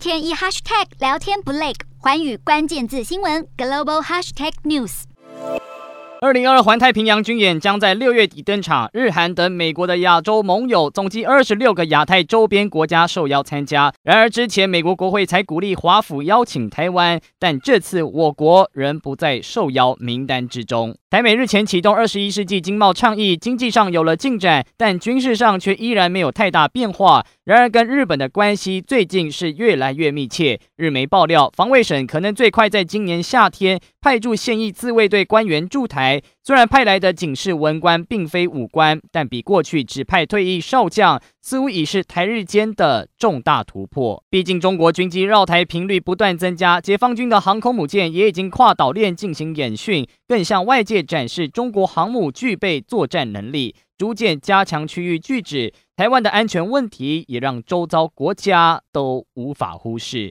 天一 hashtag 聊天不累，环宇关键字新闻 global hashtag news。二零二二环太平洋军演将在六月底登场，日韩等美国的亚洲盟友总计二十六个亚太周边国家受邀参加。然而，之前美国国会才鼓励华府邀请台湾，但这次我国仍不在受邀名单之中。台美日前启动二十一世纪经贸倡议，经济上有了进展，但军事上却依然没有太大变化。然而，跟日本的关系最近是越来越密切。日媒爆料，防卫省可能最快在今年夏天派驻现役自卫队官员驻台。虽然派来的仅是文官，并非武官，但比过去只派退役少将，似乎已是台日间的重大突破。毕竟，中国军机绕台频率不断增加，解放军的航空母舰也已经跨岛链进行演训，更向外界展示中国航母具备作战能力，逐渐加强区域拒止。台湾的安全问题也让周遭国家都无法忽视。